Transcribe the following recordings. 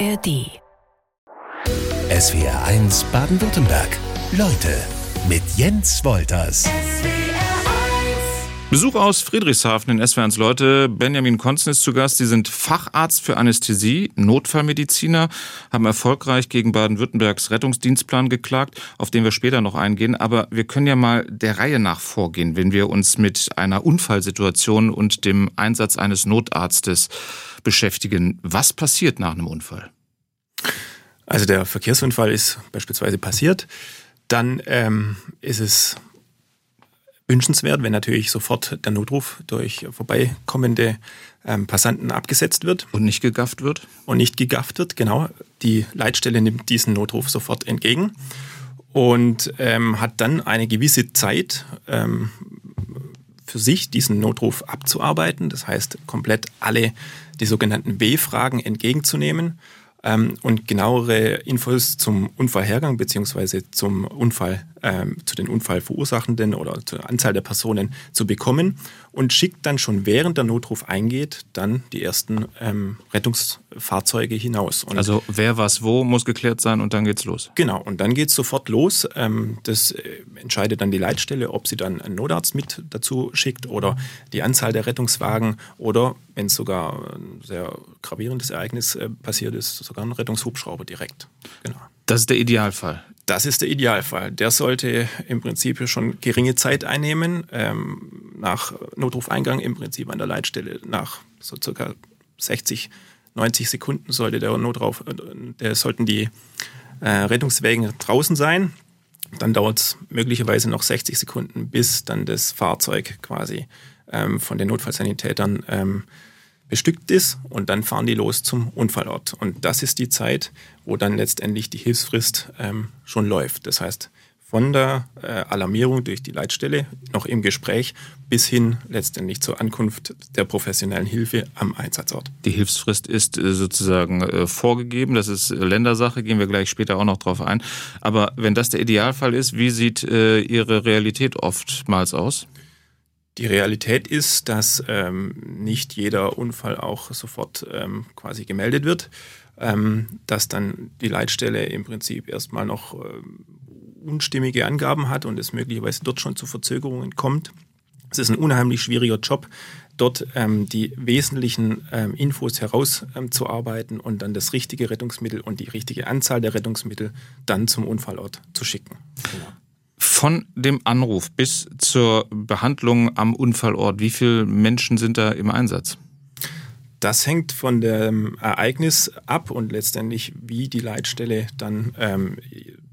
ARD. SWR 1 Baden-Württemberg. Leute mit Jens Wolters. Besuch aus Friedrichshafen in SW1 Leute. Benjamin Konzen ist zu Gast. Sie sind Facharzt für Anästhesie, Notfallmediziner, haben erfolgreich gegen Baden-Württembergs Rettungsdienstplan geklagt, auf den wir später noch eingehen. Aber wir können ja mal der Reihe nach vorgehen, wenn wir uns mit einer Unfallsituation und dem Einsatz eines Notarztes beschäftigen. Was passiert nach einem Unfall? Also der Verkehrsunfall ist beispielsweise passiert. Dann ähm, ist es wünschenswert, wenn natürlich sofort der Notruf durch vorbeikommende ähm, Passanten abgesetzt wird. Und nicht gegafft wird? Und nicht gegafft wird, genau. Die Leitstelle nimmt diesen Notruf sofort entgegen und ähm, hat dann eine gewisse Zeit ähm, für sich, diesen Notruf abzuarbeiten. Das heißt, komplett alle die sogenannten W-Fragen entgegenzunehmen ähm, und genauere Infos zum Unfallhergang beziehungsweise zum Unfall, ähm, zu den Unfallverursachenden oder zur Anzahl der Personen zu bekommen und schickt dann schon während der Notruf eingeht, dann die ersten ähm, Rettungsfahrzeuge hinaus. Und also wer was wo muss geklärt sein und dann geht's los. Genau, und dann geht's sofort los. Ähm, das äh, entscheidet dann die Leitstelle, ob sie dann einen Notarzt mit dazu schickt oder die Anzahl der Rettungswagen oder wenn es sogar ein sehr gravierendes Ereignis äh, passiert ist, sogar ein Rettungshubschrauber direkt. Genau. Das ist der Idealfall. Das ist der Idealfall. Der sollte im Prinzip schon geringe Zeit einnehmen. Ähm, nach Notrufeingang im Prinzip an der Leitstelle nach so circa 60, 90 Sekunden sollte der Notruf, äh, der sollten die äh, Rettungswägen draußen sein. Dann dauert es möglicherweise noch 60 Sekunden, bis dann das Fahrzeug quasi ähm, von den Notfallsanitätern ähm, bestückt ist und dann fahren die los zum Unfallort. Und das ist die Zeit, wo dann letztendlich die Hilfsfrist ähm, schon läuft. Das heißt, von der äh, Alarmierung durch die Leitstelle noch im Gespräch bis hin letztendlich zur Ankunft der professionellen Hilfe am Einsatzort. Die Hilfsfrist ist äh, sozusagen äh, vorgegeben, das ist Ländersache, gehen wir gleich später auch noch drauf ein. Aber wenn das der Idealfall ist, wie sieht äh, Ihre Realität oftmals aus? Die Realität ist, dass ähm, nicht jeder Unfall auch sofort ähm, quasi gemeldet wird, ähm, dass dann die Leitstelle im Prinzip erstmal noch ähm, unstimmige Angaben hat und es möglicherweise dort schon zu Verzögerungen kommt. Es ist ein unheimlich schwieriger Job, dort ähm, die wesentlichen ähm, Infos herauszuarbeiten und dann das richtige Rettungsmittel und die richtige Anzahl der Rettungsmittel dann zum Unfallort zu schicken. Genau. Von dem Anruf bis zur Behandlung am Unfallort, wie viele Menschen sind da im Einsatz? Das hängt von dem Ereignis ab und letztendlich, wie die Leitstelle dann ähm,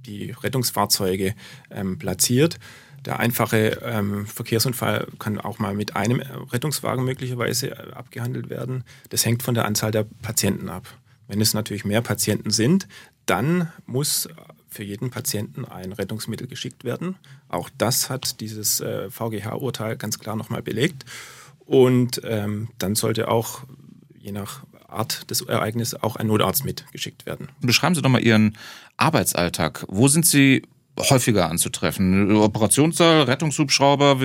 die Rettungsfahrzeuge ähm, platziert. Der einfache ähm, Verkehrsunfall kann auch mal mit einem Rettungswagen möglicherweise äh, abgehandelt werden. Das hängt von der Anzahl der Patienten ab. Wenn es natürlich mehr Patienten sind, dann muss für jeden Patienten ein Rettungsmittel geschickt werden. Auch das hat dieses äh, VGH-Urteil ganz klar nochmal belegt. Und ähm, dann sollte auch je nach Art des Ereignisses auch ein Notarzt mitgeschickt werden. Beschreiben Sie doch mal Ihren Arbeitsalltag. Wo sind Sie häufiger anzutreffen? Operationssaal, Rettungshubschrauber,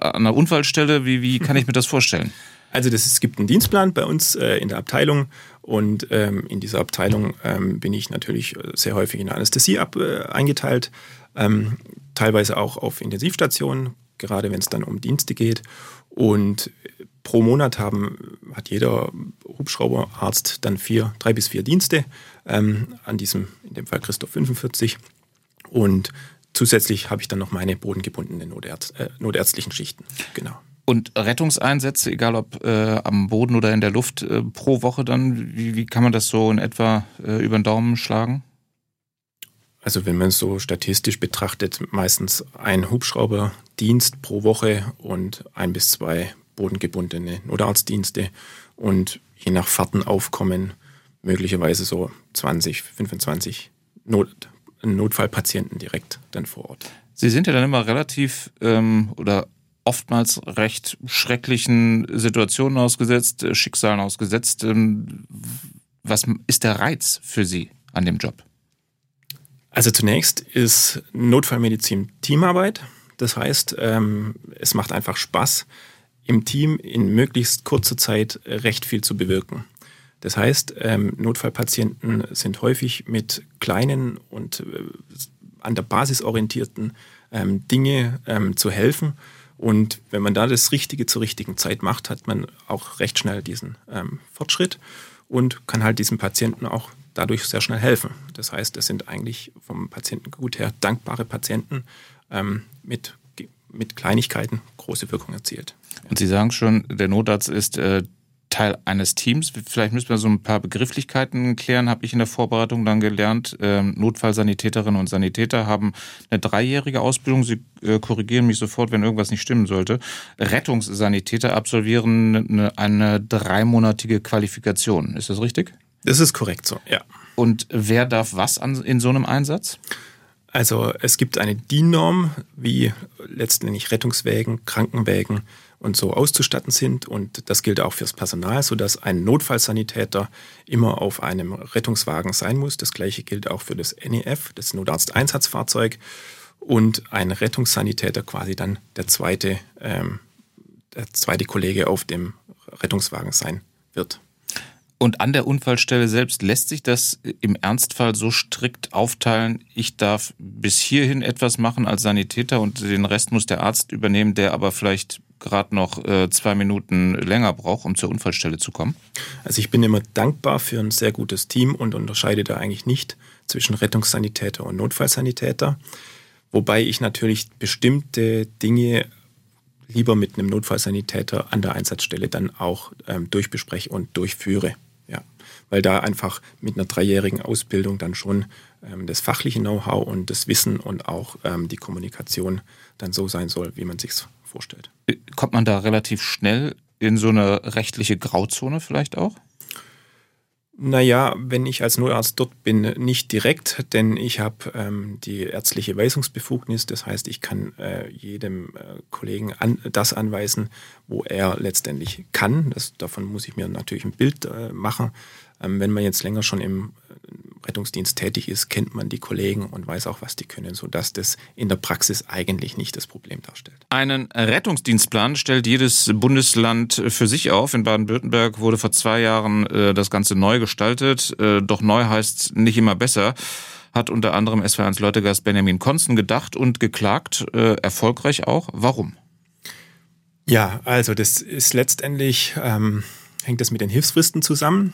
an der Unfallstelle? Wie, wie kann ich mir das vorstellen? Also das, es gibt einen Dienstplan bei uns äh, in der Abteilung und ähm, in dieser Abteilung ähm, bin ich natürlich sehr häufig in der Anästhesie ab, äh, eingeteilt, ähm, teilweise auch auf Intensivstationen, gerade wenn es dann um Dienste geht. Und pro Monat haben, hat jeder Hubschrauberarzt dann vier, drei bis vier Dienste ähm, an diesem, in dem Fall Christoph 45. Und zusätzlich habe ich dann noch meine bodengebundenen Notärzt, äh, notärztlichen Schichten. Genau. Und Rettungseinsätze, egal ob äh, am Boden oder in der Luft, äh, pro Woche dann, wie, wie kann man das so in etwa äh, über den Daumen schlagen? Also wenn man es so statistisch betrachtet, meistens ein Hubschrauberdienst pro Woche und ein bis zwei bodengebundene Notarztdienste und je nach Fahrtenaufkommen möglicherweise so 20, 25 Not, Notfallpatienten direkt dann vor Ort. Sie sind ja dann immer relativ ähm, oder oftmals recht schrecklichen Situationen ausgesetzt, äh, Schicksalen ausgesetzt. Ähm, was ist der Reiz für Sie an dem Job? Also zunächst ist Notfallmedizin Teamarbeit. Das heißt, ähm, es macht einfach Spaß, im Team in möglichst kurzer Zeit recht viel zu bewirken. Das heißt, ähm, Notfallpatienten sind häufig mit kleinen und äh, an der Basis orientierten ähm, Dinge ähm, zu helfen. Und wenn man da das Richtige zur richtigen Zeit macht, hat man auch recht schnell diesen Fortschritt und kann halt diesem Patienten auch dadurch sehr schnell helfen. Das heißt, es sind eigentlich vom Patientengut her dankbare Patienten mit, mit Kleinigkeiten große Wirkung erzielt. Und Sie sagen schon, der Notarzt ist äh, Teil eines Teams. Vielleicht müssen wir so ein paar Begrifflichkeiten klären, habe ich in der Vorbereitung dann gelernt. Ähm, Notfallsanitäterinnen und Sanitäter haben eine dreijährige Ausbildung. Sie äh, korrigieren mich sofort, wenn irgendwas nicht stimmen sollte. Rettungssanitäter absolvieren eine, eine dreimonatige Qualifikation. Ist das richtig? Das ist korrekt so, ja. Und wer darf was an, in so einem Einsatz? Also es gibt eine DIN-Norm, wie letztendlich Rettungswägen, Krankenwägen und so auszustatten sind. Und das gilt auch fürs Personal, sodass ein Notfallsanitäter immer auf einem Rettungswagen sein muss. Das gleiche gilt auch für das NEF, das Notarzt-Einsatzfahrzeug. Und ein Rettungssanitäter quasi dann der zweite, ähm, der zweite Kollege auf dem Rettungswagen sein wird. Und an der Unfallstelle selbst lässt sich das im Ernstfall so strikt aufteilen, ich darf bis hierhin etwas machen als Sanitäter und den Rest muss der Arzt übernehmen, der aber vielleicht gerade noch äh, zwei Minuten länger braucht, um zur Unfallstelle zu kommen? Also ich bin immer dankbar für ein sehr gutes Team und unterscheide da eigentlich nicht zwischen Rettungssanitäter und Notfallsanitäter. Wobei ich natürlich bestimmte Dinge lieber mit einem Notfallsanitäter an der Einsatzstelle dann auch ähm, durchbespreche und durchführe weil da einfach mit einer dreijährigen Ausbildung dann schon ähm, das fachliche Know-how und das Wissen und auch ähm, die Kommunikation dann so sein soll, wie man sich vorstellt. Kommt man da relativ schnell in so eine rechtliche Grauzone vielleicht auch? Naja, wenn ich als Notarzt dort bin, nicht direkt, denn ich habe ähm, die ärztliche Weisungsbefugnis. Das heißt, ich kann äh, jedem äh, Kollegen an, das anweisen, wo er letztendlich kann. Das, davon muss ich mir natürlich ein Bild äh, machen. Ähm, wenn man jetzt länger schon im Rettungsdienst tätig ist, kennt man die Kollegen und weiß auch, was die können, sodass das in der Praxis eigentlich nicht das Problem darstellt. Einen Rettungsdienstplan stellt jedes Bundesland für sich auf. In Baden-Württemberg wurde vor zwei Jahren äh, das Ganze neu gestaltet. Äh, doch neu heißt nicht immer besser hat unter anderem SW1 Leutegast Benjamin Konzen gedacht und geklagt, äh, erfolgreich auch. Warum? Ja, also das ist letztendlich, ähm, hängt das mit den Hilfsfristen zusammen.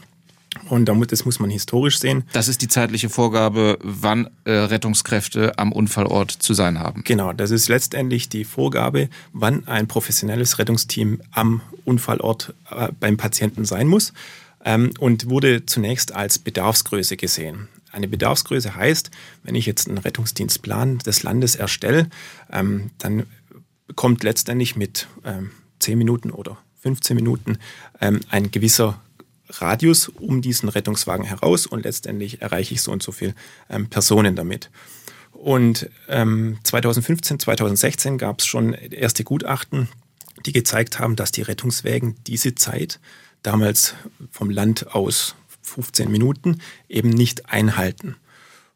Und das muss man historisch sehen. Das ist die zeitliche Vorgabe, wann äh, Rettungskräfte am Unfallort zu sein haben. Genau, das ist letztendlich die Vorgabe, wann ein professionelles Rettungsteam am Unfallort äh, beim Patienten sein muss ähm, und wurde zunächst als Bedarfsgröße gesehen. Eine Bedarfsgröße heißt, wenn ich jetzt einen Rettungsdienstplan des Landes erstelle, ähm, dann kommt letztendlich mit ähm, 10 Minuten oder 15 Minuten ähm, ein gewisser Radius um diesen Rettungswagen heraus und letztendlich erreiche ich so und so viele ähm, Personen damit. Und ähm, 2015, 2016 gab es schon erste Gutachten, die gezeigt haben, dass die Rettungswägen diese Zeit damals vom Land aus 15 Minuten eben nicht einhalten.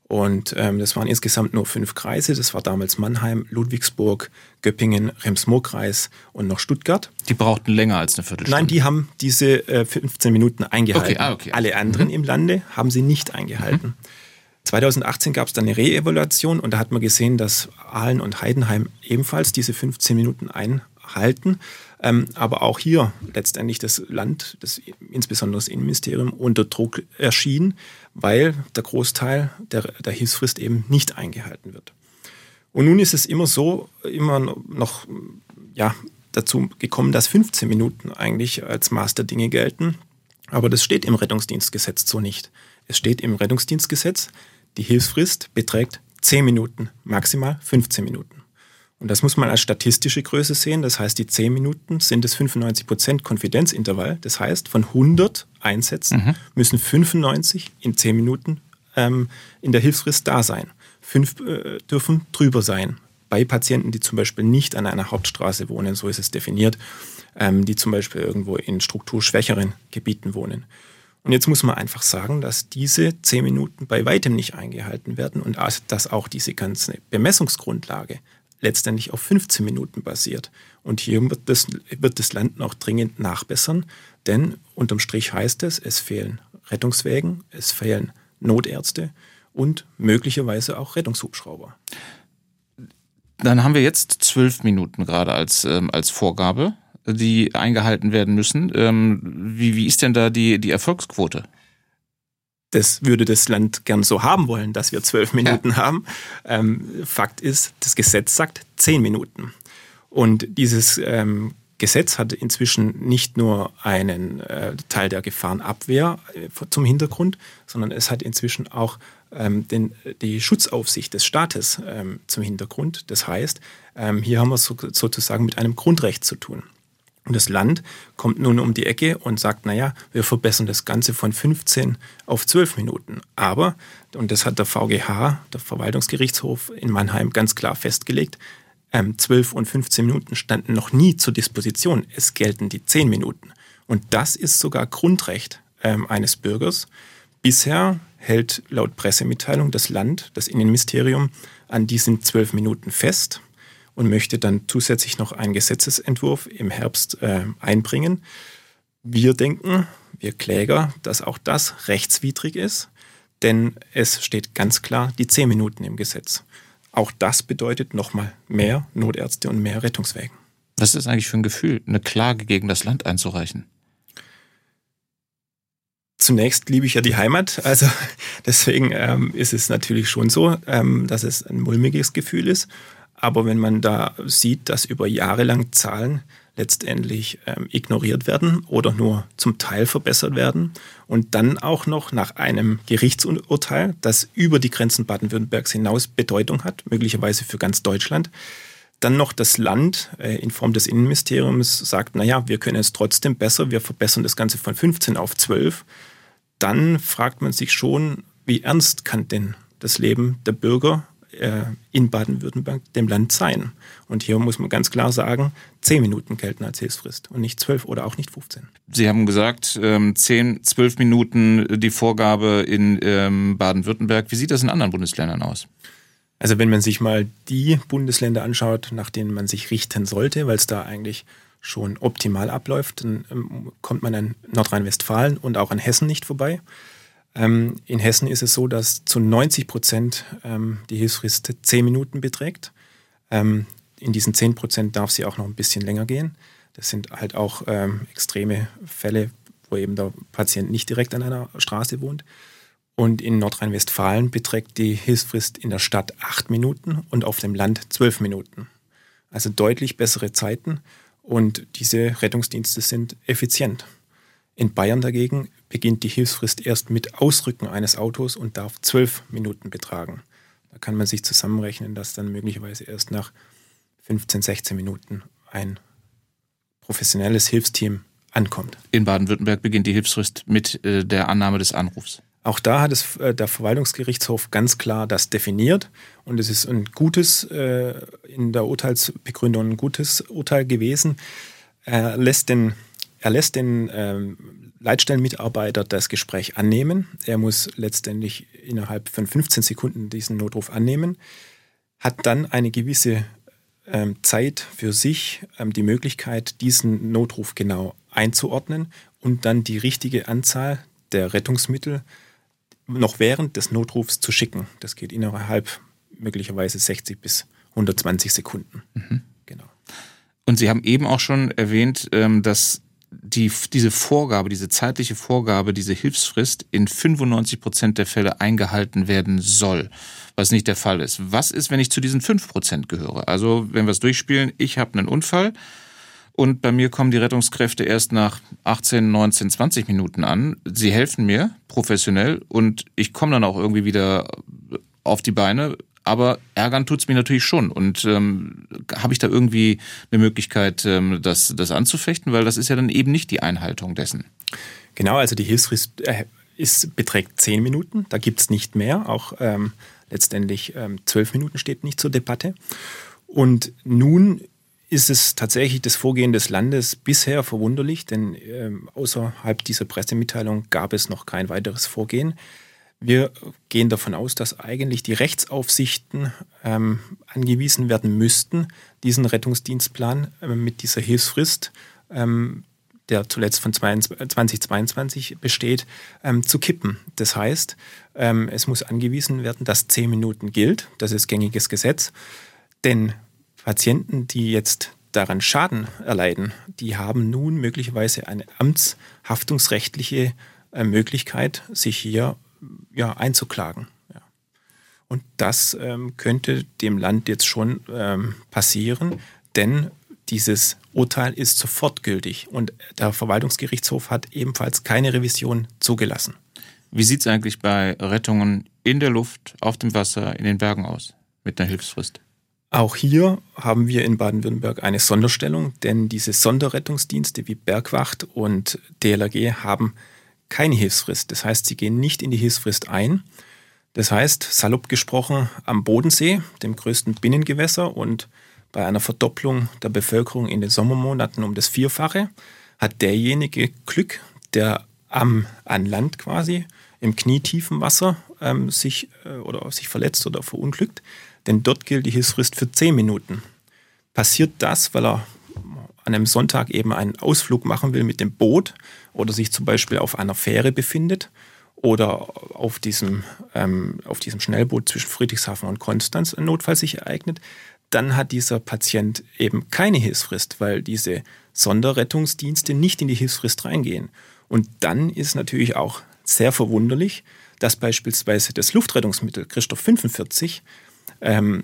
Und ähm, das waren insgesamt nur fünf Kreise. Das war damals Mannheim, Ludwigsburg, Göppingen, Rems-Murr-Kreis und noch Stuttgart. Die brauchten länger als eine Viertelstunde? Nein, die haben diese äh, 15 Minuten eingehalten. Okay, ah, okay. Alle anderen mhm. im Lande haben sie nicht eingehalten. Mhm. 2018 gab es dann eine Re-Evaluation und da hat man gesehen, dass Aalen und Heidenheim ebenfalls diese 15 Minuten einhalten. Ähm, aber auch hier letztendlich das Land, das, insbesondere das Innenministerium, unter Druck erschien, weil der Großteil der, der Hilfsfrist eben nicht eingehalten wird. Und nun ist es immer so, immer noch ja, dazu gekommen, dass 15 Minuten eigentlich als Maß der Dinge gelten. Aber das steht im Rettungsdienstgesetz so nicht. Es steht im Rettungsdienstgesetz, die Hilfsfrist beträgt 10 Minuten, maximal 15 Minuten. Und das muss man als statistische Größe sehen. Das heißt, die 10 Minuten sind das 95% Konfidenzintervall. Das heißt, von 100 Einsätzen mhm. müssen 95 in 10 Minuten ähm, in der Hilfsfrist da sein. Fünf äh, dürfen drüber sein. Bei Patienten, die zum Beispiel nicht an einer Hauptstraße wohnen, so ist es definiert, ähm, die zum Beispiel irgendwo in strukturschwächeren Gebieten wohnen. Und jetzt muss man einfach sagen, dass diese 10 Minuten bei weitem nicht eingehalten werden und dass auch diese ganze Bemessungsgrundlage letztendlich auf 15 Minuten basiert. Und hier wird das, wird das Land noch dringend nachbessern, Denn unterm Strich heißt es, es fehlen Rettungswägen, es fehlen Notärzte und möglicherweise auch Rettungshubschrauber. Dann haben wir jetzt zwölf Minuten gerade als, ähm, als Vorgabe, die eingehalten werden müssen. Ähm, wie, wie ist denn da die, die Erfolgsquote? Das würde das Land gern so haben wollen, dass wir zwölf Minuten ja. haben. Ähm, Fakt ist, das Gesetz sagt zehn Minuten. Und dieses ähm, Gesetz hat inzwischen nicht nur einen äh, Teil der Gefahrenabwehr äh, zum Hintergrund, sondern es hat inzwischen auch ähm, den, die Schutzaufsicht des Staates ähm, zum Hintergrund. Das heißt, ähm, hier haben wir so, sozusagen mit einem Grundrecht zu tun. Und das Land kommt nun um die Ecke und sagt, naja, wir verbessern das Ganze von 15 auf 12 Minuten. Aber, und das hat der VGH, der Verwaltungsgerichtshof in Mannheim, ganz klar festgelegt, 12 und 15 Minuten standen noch nie zur Disposition. Es gelten die 10 Minuten. Und das ist sogar Grundrecht ähm, eines Bürgers. Bisher hält laut Pressemitteilung das Land, das Innenministerium, an diesen 12 Minuten fest und möchte dann zusätzlich noch einen Gesetzesentwurf im Herbst äh, einbringen. Wir denken, wir Kläger, dass auch das rechtswidrig ist, denn es steht ganz klar die 10 Minuten im Gesetz. Auch das bedeutet nochmal mehr Notärzte und mehr Rettungswägen. Was ist eigentlich für ein Gefühl, eine Klage gegen das Land einzureichen? Zunächst liebe ich ja die Heimat, also deswegen ähm, ist es natürlich schon so, ähm, dass es ein mulmiges Gefühl ist. Aber wenn man da sieht, dass über Jahre lang Zahlen letztendlich ähm, ignoriert werden oder nur zum Teil verbessert werden und dann auch noch nach einem Gerichtsurteil, das über die Grenzen Baden-Württembergs hinaus Bedeutung hat, möglicherweise für ganz Deutschland, dann noch das Land äh, in Form des Innenministeriums sagt, naja, wir können es trotzdem besser, wir verbessern das Ganze von 15 auf 12, dann fragt man sich schon, wie ernst kann denn das Leben der Bürger äh, in Baden-Württemberg, dem Land, sein. Und hier muss man ganz klar sagen, zehn Minuten gelten als Hilfsfrist und nicht zwölf oder auch nicht 15. Sie haben gesagt, ähm, zehn, zwölf Minuten die Vorgabe in ähm, Baden-Württemberg. Wie sieht das in anderen Bundesländern aus? Also wenn man sich mal die Bundesländer anschaut, nach denen man sich richten sollte, weil es da eigentlich schon optimal abläuft, dann ähm, kommt man an Nordrhein-Westfalen und auch an Hessen nicht vorbei. Ähm, in Hessen ist es so, dass zu 90 Prozent ähm, die Hilfsfrist 10 Minuten beträgt. Ähm, in diesen 10 Prozent darf sie auch noch ein bisschen länger gehen. Das sind halt auch ähm, extreme Fälle, wo eben der Patient nicht direkt an einer Straße wohnt. Und in Nordrhein-Westfalen beträgt die Hilfsfrist in der Stadt 8 Minuten und auf dem Land 12 Minuten. Also deutlich bessere Zeiten und diese Rettungsdienste sind effizient. In Bayern dagegen beginnt die Hilfsfrist erst mit Ausrücken eines Autos und darf zwölf Minuten betragen. Da kann man sich zusammenrechnen, dass dann möglicherweise erst nach 15, 16 Minuten ein professionelles Hilfsteam ankommt. In Baden-Württemberg beginnt die Hilfsfrist mit äh, der Annahme des Anrufs. Auch da hat es äh, der Verwaltungsgerichtshof ganz klar das definiert und es ist ein gutes, äh, in der Urteilsbegründung ein gutes Urteil gewesen. Er lässt den, er lässt den ähm, Leitstellenmitarbeiter das Gespräch annehmen. Er muss letztendlich innerhalb von 15 Sekunden diesen Notruf annehmen, hat dann eine gewisse ähm, Zeit für sich, ähm, die Möglichkeit, diesen Notruf genau einzuordnen und dann die richtige Anzahl der Rettungsmittel noch während des Notrufs zu schicken. Das geht innerhalb möglicherweise 60 bis 120 Sekunden. Mhm. Genau. Und Sie haben eben auch schon erwähnt, ähm, dass die, diese Vorgabe, diese zeitliche Vorgabe, diese Hilfsfrist in 95 Prozent der Fälle eingehalten werden soll, was nicht der Fall ist. Was ist, wenn ich zu diesen 5 Prozent gehöre? Also, wenn wir es durchspielen, ich habe einen Unfall und bei mir kommen die Rettungskräfte erst nach 18, 19, 20 Minuten an. Sie helfen mir professionell und ich komme dann auch irgendwie wieder auf die Beine, aber ärgern tut's mich natürlich schon. Und ähm, habe ich da irgendwie eine Möglichkeit, ähm, das, das anzufechten? Weil das ist ja dann eben nicht die Einhaltung dessen. Genau, also die Hilfsfrist äh, ist, beträgt zehn Minuten. Da gibt's nicht mehr. Auch ähm, letztendlich ähm, zwölf Minuten steht nicht zur Debatte. Und nun ist es tatsächlich das Vorgehen des Landes bisher verwunderlich, denn ähm, außerhalb dieser Pressemitteilung gab es noch kein weiteres Vorgehen. Wir gehen davon aus, dass eigentlich die Rechtsaufsichten ähm, angewiesen werden müssten, diesen Rettungsdienstplan äh, mit dieser Hilfsfrist ähm, der zuletzt von 2022 besteht, ähm, zu kippen. Das heißt, ähm, es muss angewiesen werden, dass zehn Minuten gilt. Das ist gängiges Gesetz. Denn Patienten, die jetzt daran Schaden erleiden, die haben nun möglicherweise eine amtshaftungsrechtliche äh, Möglichkeit, sich hier ja, einzuklagen. Ja. Und das ähm, könnte dem Land jetzt schon ähm, passieren, denn dieses Urteil ist sofort gültig und der Verwaltungsgerichtshof hat ebenfalls keine Revision zugelassen. Wie sieht es eigentlich bei Rettungen in der Luft, auf dem Wasser, in den Bergen aus mit einer Hilfsfrist? Auch hier haben wir in Baden-Württemberg eine Sonderstellung, denn diese Sonderrettungsdienste wie Bergwacht und DLRG haben keine Hilfsfrist. Das heißt, sie gehen nicht in die Hilfsfrist ein. Das heißt, salopp gesprochen, am Bodensee, dem größten Binnengewässer und bei einer Verdopplung der Bevölkerung in den Sommermonaten um das Vierfache, hat derjenige Glück, der am, an Land quasi im knietiefen Wasser ähm, sich äh, oder sich verletzt oder verunglückt, denn dort gilt die Hilfsfrist für zehn Minuten. Passiert das, weil er an einem Sonntag eben einen Ausflug machen will mit dem Boot oder sich zum Beispiel auf einer Fähre befindet oder auf diesem, ähm, auf diesem Schnellboot zwischen Friedrichshafen und Konstanz ein Notfall sich ereignet, dann hat dieser Patient eben keine Hilfsfrist, weil diese Sonderrettungsdienste nicht in die Hilfsfrist reingehen. Und dann ist natürlich auch sehr verwunderlich, dass beispielsweise das Luftrettungsmittel Christoph 45 ähm,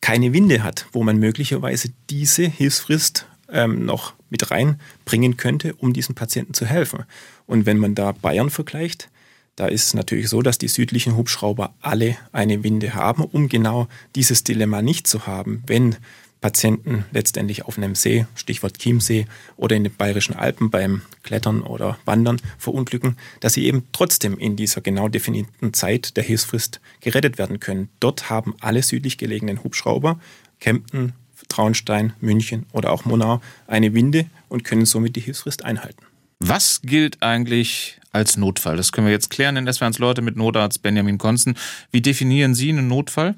keine Winde hat, wo man möglicherweise diese Hilfsfrist ähm, noch mit reinbringen könnte, um diesen Patienten zu helfen. Und wenn man da Bayern vergleicht, da ist es natürlich so, dass die südlichen Hubschrauber alle eine Winde haben, um genau dieses Dilemma nicht zu haben, wenn Patienten letztendlich auf einem See, Stichwort Chiemsee oder in den bayerischen Alpen beim Klettern oder Wandern verunglücken, dass sie eben trotzdem in dieser genau definierten Zeit der Hilfsfrist gerettet werden können. Dort haben alle südlich gelegenen Hubschrauber, Kempten, Traunstein, München oder auch Monau eine Winde und können somit die Hilfsfrist einhalten. Was gilt eigentlich als Notfall? Das können wir jetzt klären, denn das wären Leute mit Notarzt Benjamin Konzen. Wie definieren Sie einen Notfall?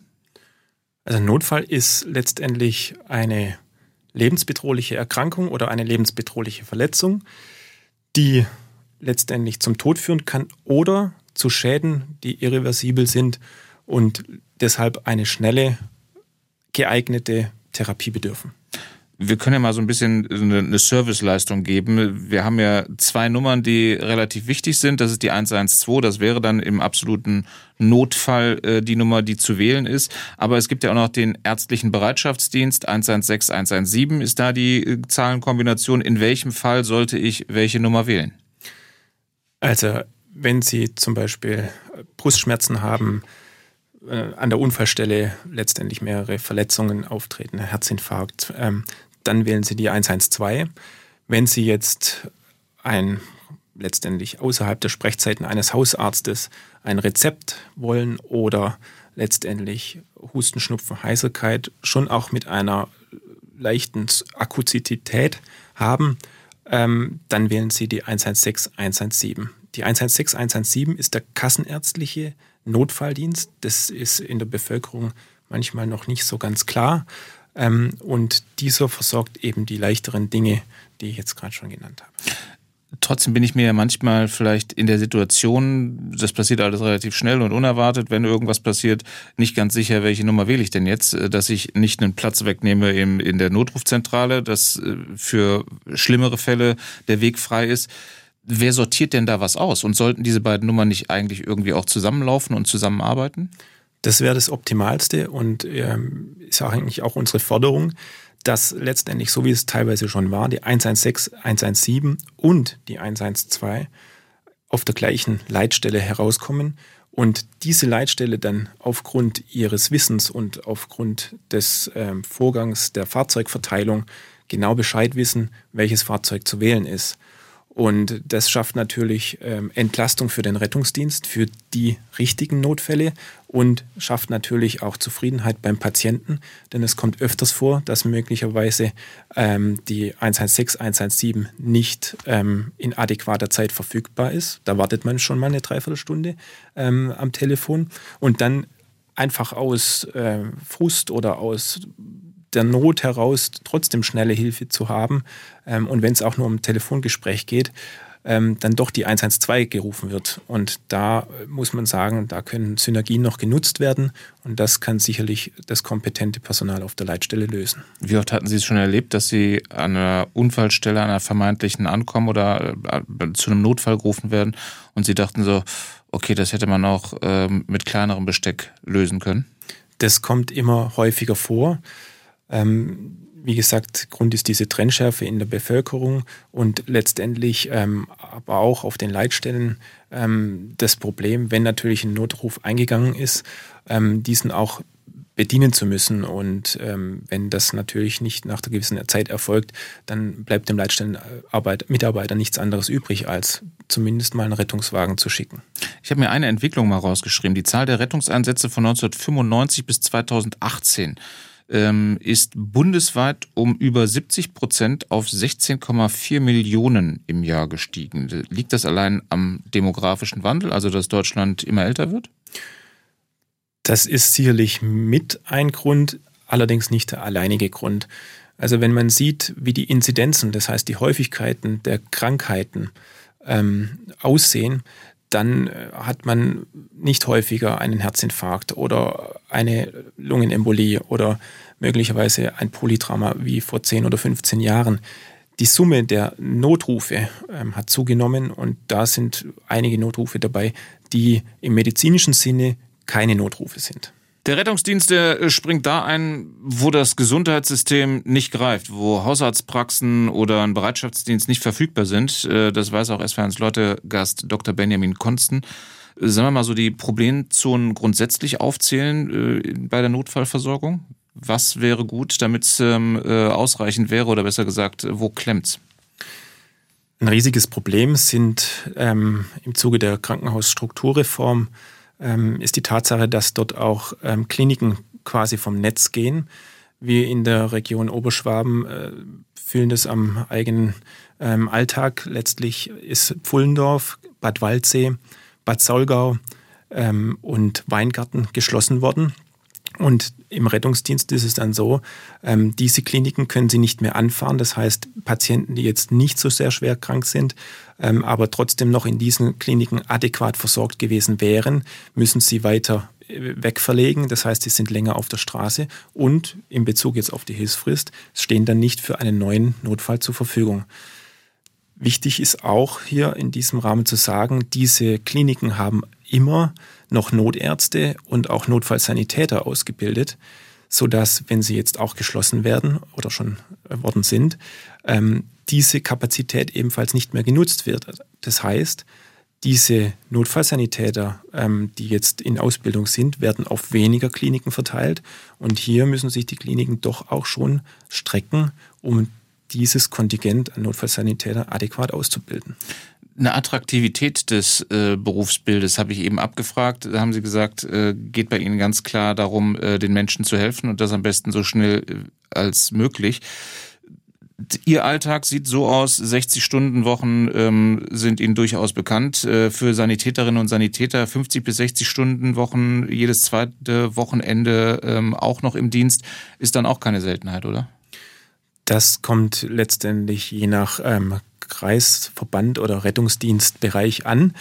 Also ein Notfall ist letztendlich eine lebensbedrohliche Erkrankung oder eine lebensbedrohliche Verletzung, die letztendlich zum Tod führen kann oder zu Schäden, die irreversibel sind und deshalb eine schnelle, geeignete Therapie bedürfen wir können ja mal so ein bisschen eine Serviceleistung geben. Wir haben ja zwei Nummern, die relativ wichtig sind. Das ist die 112. Das wäre dann im absoluten Notfall äh, die Nummer, die zu wählen ist. Aber es gibt ja auch noch den ärztlichen Bereitschaftsdienst 116, 117 ist da die äh, Zahlenkombination. In welchem Fall sollte ich welche Nummer wählen? Also, wenn Sie zum Beispiel Brustschmerzen haben, äh, an der Unfallstelle letztendlich mehrere Verletzungen auftreten, Herzinfarkt, ähm, dann wählen Sie die 112. Wenn Sie jetzt ein letztendlich außerhalb der Sprechzeiten eines Hausarztes ein Rezept wollen oder letztendlich Husten, Schnupfen, Heiserkeit schon auch mit einer leichten Akuzität haben, ähm, dann wählen Sie die 116, 117. Die 116, 117 ist der kassenärztliche Notfalldienst. Das ist in der Bevölkerung manchmal noch nicht so ganz klar. Ähm, und dieser versorgt eben die leichteren Dinge, die ich jetzt gerade schon genannt habe. Trotzdem bin ich mir ja manchmal vielleicht in der Situation, das passiert alles relativ schnell und unerwartet, wenn irgendwas passiert, nicht ganz sicher, welche Nummer wähle ich denn jetzt, äh, dass ich nicht einen Platz wegnehme in, der Notrufzentrale, dass äh, für schlimmere Fälle der Weg frei ist. Wer sortiert denn da was aus? Und sollten diese beiden Nummern nicht eigentlich irgendwie auch zusammenlaufen und zusammenarbeiten? Das wäre das Optimalste und ähm, ist eigentlich auch unsere Forderung, dass letztendlich, so wie es teilweise schon war, die 116, 117 und die 112 auf der gleichen Leitstelle herauskommen und diese Leitstelle dann aufgrund ihres Wissens und aufgrund des ähm, Vorgangs der Fahrzeugverteilung genau Bescheid wissen, welches Fahrzeug zu wählen ist. Und das schafft natürlich ähm, Entlastung für den Rettungsdienst, für die richtigen Notfälle und schafft natürlich auch Zufriedenheit beim Patienten, denn es kommt öfters vor, dass möglicherweise ähm, die 116, 117 nicht ähm, in adäquater Zeit verfügbar ist. Da wartet man schon mal eine Dreiviertelstunde ähm, am Telefon und dann einfach aus äh, Frust oder aus der Not heraus trotzdem schnelle Hilfe zu haben ähm, und wenn es auch nur um ein Telefongespräch geht, ähm, dann doch die 112 gerufen wird. Und da muss man sagen, da können Synergien noch genutzt werden und das kann sicherlich das kompetente Personal auf der Leitstelle lösen. Wie oft hatten Sie es schon erlebt, dass Sie an einer Unfallstelle, an einer vermeintlichen ankommen oder äh, zu einem Notfall gerufen werden und Sie dachten so, okay, das hätte man auch ähm, mit kleinerem Besteck lösen können? Das kommt immer häufiger vor. Ähm, wie gesagt, Grund ist diese Trennschärfe in der Bevölkerung und letztendlich ähm, aber auch auf den Leitstellen ähm, das Problem, wenn natürlich ein Notruf eingegangen ist, ähm, diesen auch bedienen zu müssen. Und ähm, wenn das natürlich nicht nach der gewissen Zeit erfolgt, dann bleibt dem Leitstellenmitarbeiter nichts anderes übrig, als zumindest mal einen Rettungswagen zu schicken. Ich habe mir eine Entwicklung mal rausgeschrieben. Die Zahl der Rettungseinsätze von 1995 bis 2018 ähm, ist bundesweit um über 70 Prozent auf 16,4 Millionen im Jahr gestiegen. Liegt das allein am demografischen Wandel, also dass Deutschland immer älter wird? Das ist sicherlich mit ein Grund, allerdings nicht der alleinige Grund. Also wenn man sieht, wie die Inzidenzen, das heißt die Häufigkeiten der Krankheiten ähm, aussehen, dann äh, hat man nicht häufiger einen Herzinfarkt oder eine Lungenembolie oder möglicherweise ein Polytrauma wie vor 10 oder 15 Jahren. Die Summe der Notrufe ähm, hat zugenommen und da sind einige Notrufe dabei, die im medizinischen Sinne keine Notrufe sind. Der Rettungsdienst der äh, springt da ein, wo das Gesundheitssystem nicht greift, wo Hausarztpraxen oder ein Bereitschaftsdienst nicht verfügbar sind. Äh, das weiß auch S-Ferns Leute Gast Dr. Benjamin Konsten. Äh, sagen wir mal so die Problemzonen grundsätzlich aufzählen bei der Notfallversorgung. Was wäre gut, damit es ähm, ausreichend wäre oder besser gesagt, wo klemmt's? Ein riesiges Problem sind ähm, im Zuge der Krankenhausstrukturreform ist die Tatsache, dass dort auch ähm, Kliniken quasi vom Netz gehen. Wir in der Region Oberschwaben äh, fühlen das am eigenen ähm, Alltag. Letztlich ist Pfullendorf, Bad Waldsee, Bad Saulgau ähm, und Weingarten geschlossen worden. Und im Rettungsdienst ist es dann so, ähm, diese Kliniken können Sie nicht mehr anfahren. Das heißt, Patienten, die jetzt nicht so sehr schwer krank sind, ähm, aber trotzdem noch in diesen Kliniken adäquat versorgt gewesen wären, müssen Sie weiter äh, wegverlegen. Das heißt, sie sind länger auf der Straße und in Bezug jetzt auf die Hilfsfrist stehen dann nicht für einen neuen Notfall zur Verfügung. Wichtig ist auch hier in diesem Rahmen zu sagen, diese Kliniken haben immer noch Notärzte und auch Notfallsanitäter ausgebildet, sodass, wenn sie jetzt auch geschlossen werden oder schon worden sind, ähm, diese Kapazität ebenfalls nicht mehr genutzt wird. Das heißt, diese Notfallsanitäter, ähm, die jetzt in Ausbildung sind, werden auf weniger Kliniken verteilt. Und hier müssen sich die Kliniken doch auch schon strecken, um dieses Kontingent an Notfallsanitäter adäquat auszubilden. Eine Attraktivität des äh, Berufsbildes habe ich eben abgefragt. Da haben Sie gesagt, äh, geht bei Ihnen ganz klar darum, äh, den Menschen zu helfen und das am besten so schnell äh, als möglich. Ihr Alltag sieht so aus, 60-Stunden-Wochen ähm, sind Ihnen durchaus bekannt. Äh, für Sanitäterinnen und Sanitäter 50 bis 60 Stunden Wochen, jedes zweite Wochenende ähm, auch noch im Dienst, ist dann auch keine Seltenheit, oder? Das kommt letztendlich je nach ähm, Kreisverband oder Rettungsdienstbereich an.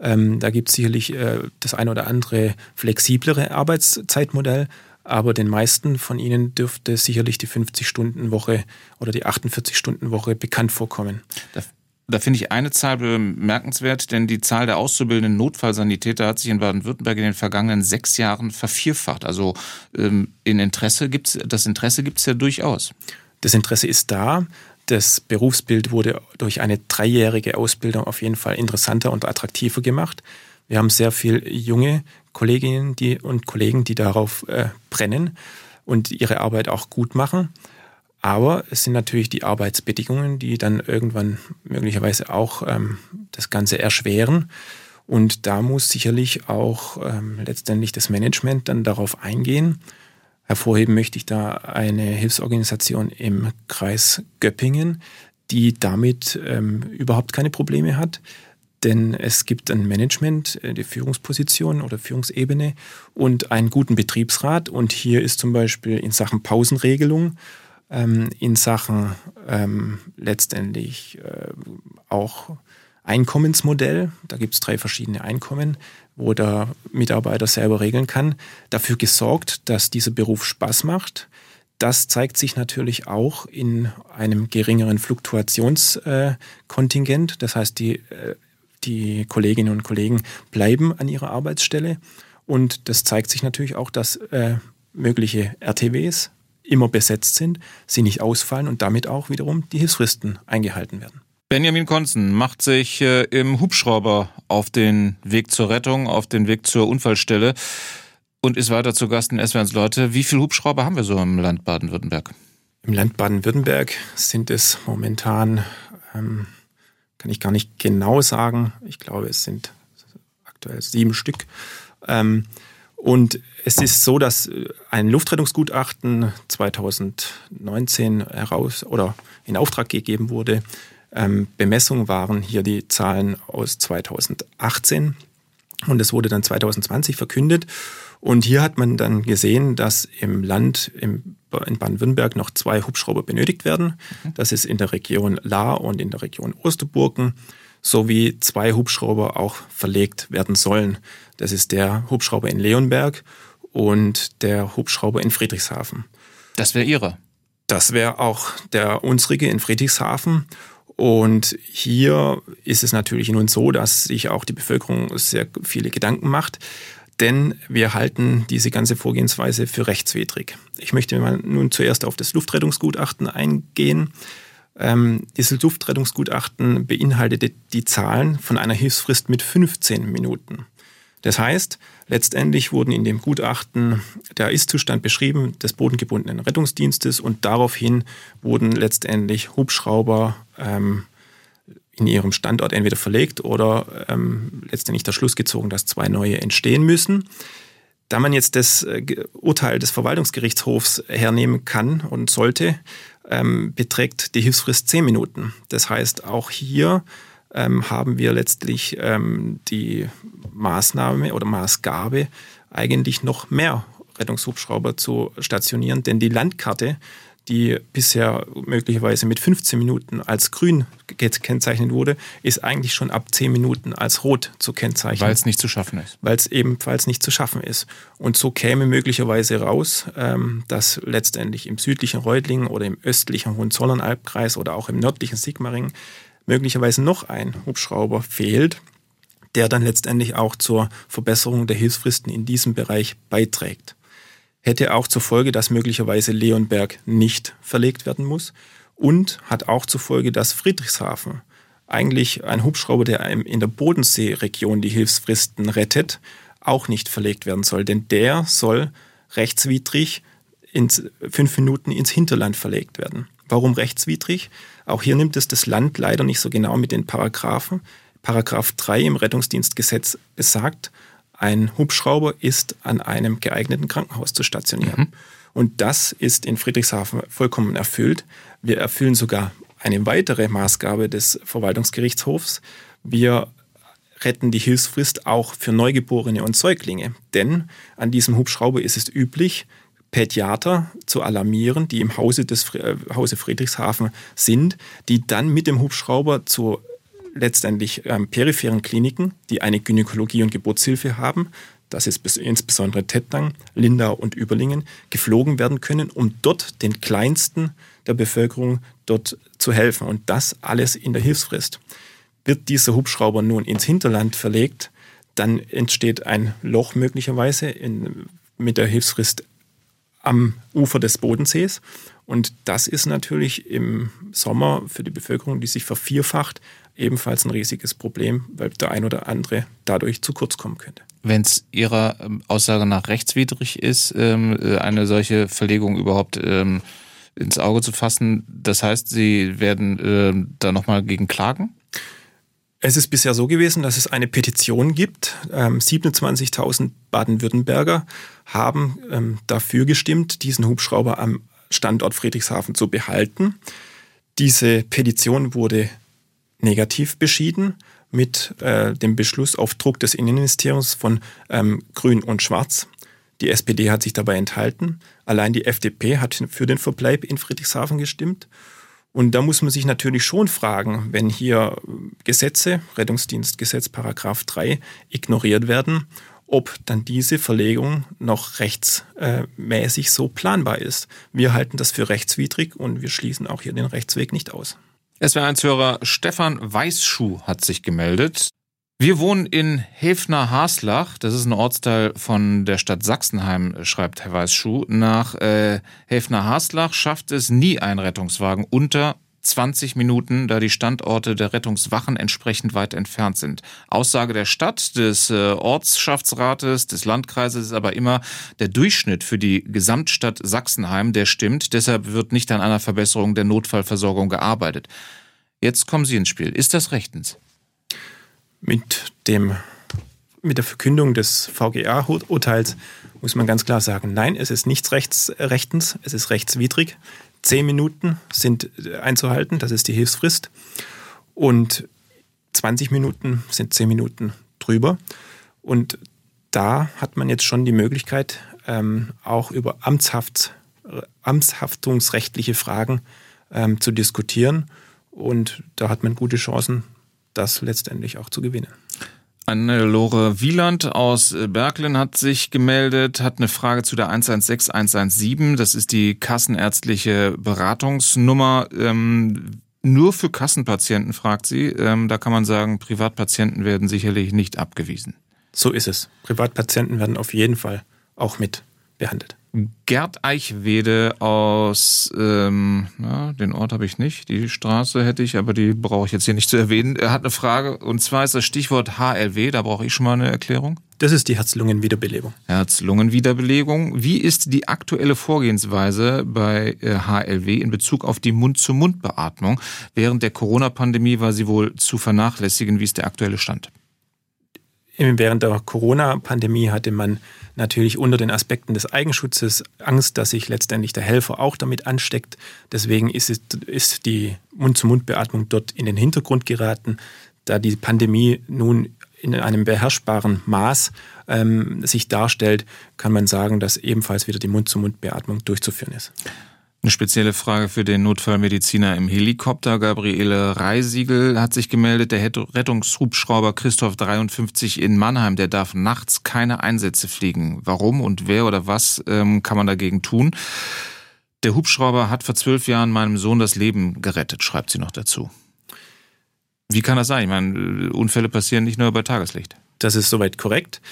Ähm, da gibt es sicherlich äh, das ein oder andere flexiblere Arbeitszeitmodell, aber den meisten von Ihnen dürfte sicherlich die 50-Stunden-Woche oder die 48-Stunden-Woche bekannt vorkommen. Da, da finde ich eine Zahl bemerkenswert, denn die Zahl der auszubildenden Notfallsanitäter hat sich in Baden-Württemberg in den vergangenen sechs Jahren vervierfacht. Also ähm, in Interesse gibt's, das Interesse gibt es ja durchaus. Das Interesse ist da. Das Berufsbild wurde durch eine dreijährige Ausbildung auf jeden Fall interessanter und attraktiver gemacht. Wir haben sehr viele junge Kolleginnen die, und Kollegen, die darauf äh, brennen und ihre Arbeit auch gut machen. Aber es sind natürlich die Arbeitsbedingungen, die dann irgendwann möglicherweise auch ähm, das Ganze erschweren. Und da muss sicherlich auch ähm, letztendlich das Management dann darauf eingehen Hervorheben möchte ich da eine Hilfsorganisation im Kreis Göppingen, die damit ähm, überhaupt keine Probleme hat. denn es gibt ein Management, äh, die Führungsposition oder Führungsebene und einen guten Betriebsrat. Und hier ist zum Beispiel in Sachen Pausenregelung, ähm, in Sachen ähm, letztendlich äh, auch Einkommensmodell, da gibt es drei verschiedene Einkommen, wo der Mitarbeiter selber regeln kann, dafür gesorgt, dass dieser Beruf Spaß macht. Das zeigt sich natürlich auch in einem geringeren Fluktuationskontingent. Äh, das heißt, die, äh, die Kolleginnen und Kollegen bleiben an ihrer Arbeitsstelle. Und das zeigt sich natürlich auch, dass äh, mögliche RTWs immer besetzt sind, sie nicht ausfallen und damit auch wiederum die Hilfsfristen eingehalten werden. Benjamin Konzen macht sich äh, im Hubschrauber auf den Weg zur Rettung, auf den Weg zur Unfallstelle und ist weiter zu Gast in SWRs Leute. Wie viele Hubschrauber haben wir so im Land Baden-Württemberg? Im Land Baden-Württemberg sind es momentan, ähm, kann ich gar nicht genau sagen, ich glaube, es sind aktuell sieben Stück. Ähm, und es ist so, dass ein Luftrettungsgutachten 2019 heraus oder in Auftrag gegeben wurde, ähm, Bemessung waren hier die Zahlen aus 2018 und es wurde dann 2020 verkündet. Und hier hat man dann gesehen, dass im Land im, in Baden-Württemberg noch zwei Hubschrauber benötigt werden. Mhm. Das ist in der Region Lahr und in der Region Osterburgen sowie zwei Hubschrauber auch verlegt werden sollen. Das ist der Hubschrauber in Leonberg und der Hubschrauber in Friedrichshafen. Das wäre Ihre? Das wäre auch der unsrige in Friedrichshafen. Und hier ist es natürlich nun so, dass sich auch die Bevölkerung sehr viele Gedanken macht, denn wir halten diese ganze Vorgehensweise für rechtswidrig. Ich möchte mal nun zuerst auf das Luftrettungsgutachten eingehen. Ähm, dieses Luftrettungsgutachten beinhaltete die Zahlen von einer Hilfsfrist mit 15 Minuten. Das heißt, letztendlich wurden in dem Gutachten der Ist-Zustand beschrieben des bodengebundenen Rettungsdienstes und daraufhin wurden letztendlich Hubschrauber ähm, in ihrem Standort entweder verlegt oder ähm, letztendlich der Schluss gezogen, dass zwei neue entstehen müssen. Da man jetzt das äh, Urteil des Verwaltungsgerichtshofs hernehmen kann und sollte, ähm, beträgt die Hilfsfrist zehn Minuten. Das heißt, auch hier ähm, haben wir letztlich ähm, die Maßnahme oder Maßgabe, eigentlich noch mehr Rettungshubschrauber zu stationieren, denn die Landkarte, die bisher möglicherweise mit 15 Minuten als grün gekennzeichnet wurde, ist eigentlich schon ab 10 Minuten als rot zu kennzeichnen. Weil es nicht zu schaffen ist. Weil es ebenfalls nicht zu schaffen ist. Und so käme möglicherweise raus, ähm, dass letztendlich im südlichen Reutlingen oder im östlichen Hohenzollern-Albkreis oder auch im nördlichen Sigmaringen möglicherweise noch ein Hubschrauber fehlt, der dann letztendlich auch zur Verbesserung der Hilfsfristen in diesem Bereich beiträgt. Hätte auch zur Folge, dass möglicherweise Leonberg nicht verlegt werden muss und hat auch zur Folge, dass Friedrichshafen eigentlich ein Hubschrauber, der in der Bodenseeregion die Hilfsfristen rettet, auch nicht verlegt werden soll, denn der soll rechtswidrig ins, fünf Minuten ins Hinterland verlegt werden. Warum rechtswidrig? Auch hier nimmt es das Land leider nicht so genau mit den Paragraphen. Paragraph 3 im Rettungsdienstgesetz besagt, ein Hubschrauber ist an einem geeigneten Krankenhaus zu stationieren. Mhm. Und das ist in Friedrichshafen vollkommen erfüllt. Wir erfüllen sogar eine weitere Maßgabe des Verwaltungsgerichtshofs. Wir retten die Hilfsfrist auch für Neugeborene und Säuglinge. Denn an diesem Hubschrauber ist es üblich, Pädiater zu alarmieren, die im Hause des äh, Hause Friedrichshafen sind, die dann mit dem Hubschrauber zu letztendlich ähm, peripheren Kliniken, die eine Gynäkologie und Geburtshilfe haben, das ist insbesondere Tettnang, Lindau und Überlingen, geflogen werden können, um dort den Kleinsten der Bevölkerung dort zu helfen. Und das alles in der Hilfsfrist. Wird dieser Hubschrauber nun ins Hinterland verlegt, dann entsteht ein Loch möglicherweise in, mit der Hilfsfrist am Ufer des Bodensees. Und das ist natürlich im Sommer für die Bevölkerung, die sich vervierfacht, ebenfalls ein riesiges Problem, weil der ein oder andere dadurch zu kurz kommen könnte. Wenn es Ihrer ähm, Aussage nach rechtswidrig ist, ähm, äh, eine solche Verlegung überhaupt ähm, ins Auge zu fassen, das heißt, Sie werden da nochmal gegen klagen? Es ist bisher so gewesen, dass es eine Petition gibt. 27.000 ähm, Baden-Württemberger haben dafür gestimmt, diesen Hubschrauber am Standort Friedrichshafen zu behalten. Diese Petition wurde negativ beschieden. mit äh, dem Beschluss auf Druck des Innenministeriums von ähm, Grün und Schwarz. Die SPD hat sich dabei enthalten. Allein die FDP hat für den Verbleib in Friedrichshafen gestimmt. Und da muss man sich natürlich schon fragen, wenn hier Gesetze, Rettungsdienstgesetz Paragraph 3, ignoriert werden, ob dann diese Verlegung noch rechtsmäßig so planbar ist. Wir halten das für rechtswidrig und wir schließen auch hier den Rechtsweg nicht aus. SWR1-Hörer Stefan Weißschuh hat sich gemeldet. Wir wohnen in Hefner-Haslach, das ist ein Ortsteil von der Stadt Sachsenheim, schreibt Herr Weißschuh. Nach äh, Hefner-Haslach schafft es nie ein Rettungswagen unter 20 Minuten, da die Standorte der Rettungswachen entsprechend weit entfernt sind. Aussage der Stadt, des äh, Ortschaftsrates, des Landkreises ist aber immer der Durchschnitt für die Gesamtstadt Sachsenheim, der stimmt. Deshalb wird nicht an einer Verbesserung der Notfallversorgung gearbeitet. Jetzt kommen Sie ins Spiel. Ist das rechtens? Mit dem mit der Verkündung des VGA-Urteils muss man ganz klar sagen, nein, es ist nichts rechts, rechtens, es ist rechtswidrig. Zehn Minuten sind einzuhalten, das ist die Hilfsfrist. Und 20 Minuten sind zehn Minuten drüber. Und da hat man jetzt schon die Möglichkeit, ähm, auch über Amtshaft, amtshaftungsrechtliche Fragen ähm, zu diskutieren. Und da hat man gute Chancen, das letztendlich auch zu gewinnen. Anne-Lore Wieland aus äh, Berkelin hat sich gemeldet, hat eine Frage zu der 116117. Das ist die kassenärztliche Beratungsnummer. Ähm, nur für Kassenpatienten, fragt sie. Ähm, da kann man sagen, Privatpatienten werden sicherlich nicht abgewiesen. So ist es. Privatpatienten werden auf jeden Fall auch mit behandelt. Gerd Eichwede aus, ähm, ja, den Ort habe ich nicht, die Straße hätte ich, aber die brauche ich jetzt hier nicht zu erwähnen. Er hat eine Frage und zwar ist das Stichwort HLW, da brauche ich schon mal eine Erklärung. Das ist die Herz-Lungen-Wiederbelebung. Herz-Lungen-Wiederbelegung. Wie ist die aktuelle Vorgehensweise bei HLW äh, in Bezug auf die Mund-zu-Mund-Beatmung? Während der Corona-Pandemie war sie wohl zu vernachlässigen. Wie ist der aktuelle Stand? Während der Corona-Pandemie hatte man natürlich unter den Aspekten des Eigenschutzes Angst, dass sich letztendlich der Helfer auch damit ansteckt. Deswegen ist, es, ist die Mund-zu-Mund-Beatmung dort in den Hintergrund geraten, da die Pandemie nun in einem beherrschbaren Maß ähm, sich darstellt, kann man sagen, dass ebenfalls wieder die Mund-zu-Mund-Beatmung durchzuführen ist. Eine spezielle Frage für den Notfallmediziner im Helikopter. Gabriele Reisiegel hat sich gemeldet. Der Rettungshubschrauber Christoph 53 in Mannheim, der darf nachts keine Einsätze fliegen. Warum und wer oder was ähm, kann man dagegen tun? Der Hubschrauber hat vor zwölf Jahren meinem Sohn das Leben gerettet, schreibt sie noch dazu. Wie kann das sein? Ich meine, Unfälle passieren nicht nur bei Tageslicht. Das ist soweit korrekt.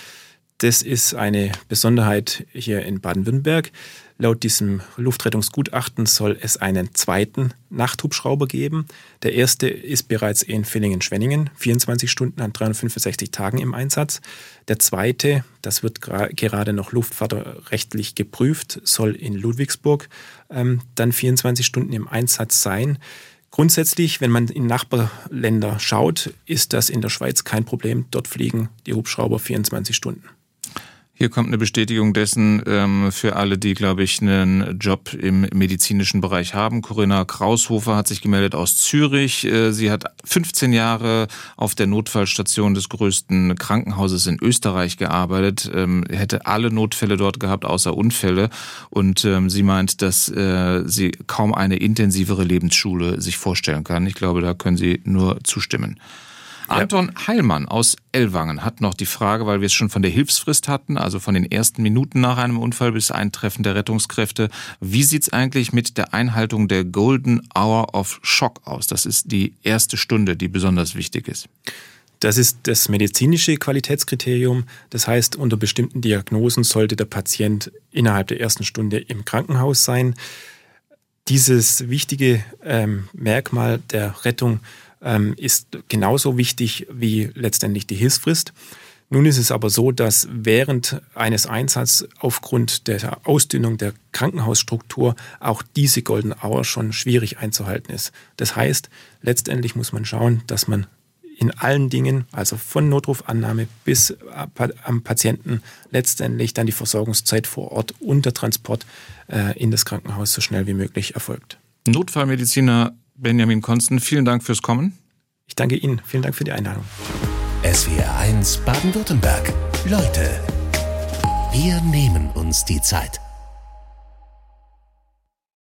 Das ist eine Besonderheit hier in Baden-Württemberg. Laut diesem Luftrettungsgutachten soll es einen zweiten Nachthubschrauber geben. Der erste ist bereits in Villingen-Schwenningen, 24 Stunden an 365 Tagen im Einsatz. Der zweite, das wird gerade noch luftfahrtrechtlich geprüft, soll in Ludwigsburg ähm, dann 24 Stunden im Einsatz sein. Grundsätzlich, wenn man in Nachbarländer schaut, ist das in der Schweiz kein Problem. Dort fliegen die Hubschrauber 24 Stunden. Hier kommt eine Bestätigung dessen ähm, für alle, die, glaube ich, einen Job im medizinischen Bereich haben. Corinna Kraushofer hat sich gemeldet aus Zürich. Äh, sie hat 15 Jahre auf der Notfallstation des größten Krankenhauses in Österreich gearbeitet, ähm, hätte alle Notfälle dort gehabt, außer Unfälle. Und ähm, sie meint, dass äh, sie kaum eine intensivere Lebensschule sich vorstellen kann. Ich glaube, da können Sie nur zustimmen. Anton Heilmann aus Ellwangen hat noch die Frage, weil wir es schon von der Hilfsfrist hatten, also von den ersten Minuten nach einem Unfall bis Eintreffen der Rettungskräfte. Wie sieht's eigentlich mit der Einhaltung der Golden Hour of Shock aus? Das ist die erste Stunde, die besonders wichtig ist. Das ist das medizinische Qualitätskriterium. Das heißt, unter bestimmten Diagnosen sollte der Patient innerhalb der ersten Stunde im Krankenhaus sein. Dieses wichtige ähm, Merkmal der Rettung ähm, ist genauso wichtig wie letztendlich die Hilfsfrist. Nun ist es aber so, dass während eines Einsatzes aufgrund der Ausdünnung der Krankenhausstruktur auch diese Golden Hour schon schwierig einzuhalten ist. Das heißt, letztendlich muss man schauen, dass man in allen Dingen, also von Notrufannahme bis am Patienten, letztendlich dann die Versorgungszeit vor Ort und der Transport äh, in das Krankenhaus so schnell wie möglich erfolgt. Notfallmediziner Benjamin Konsten, vielen Dank fürs Kommen. Ich danke Ihnen. Vielen Dank für die Einladung. SWR 1 Baden-Württemberg. Leute, wir nehmen uns die Zeit.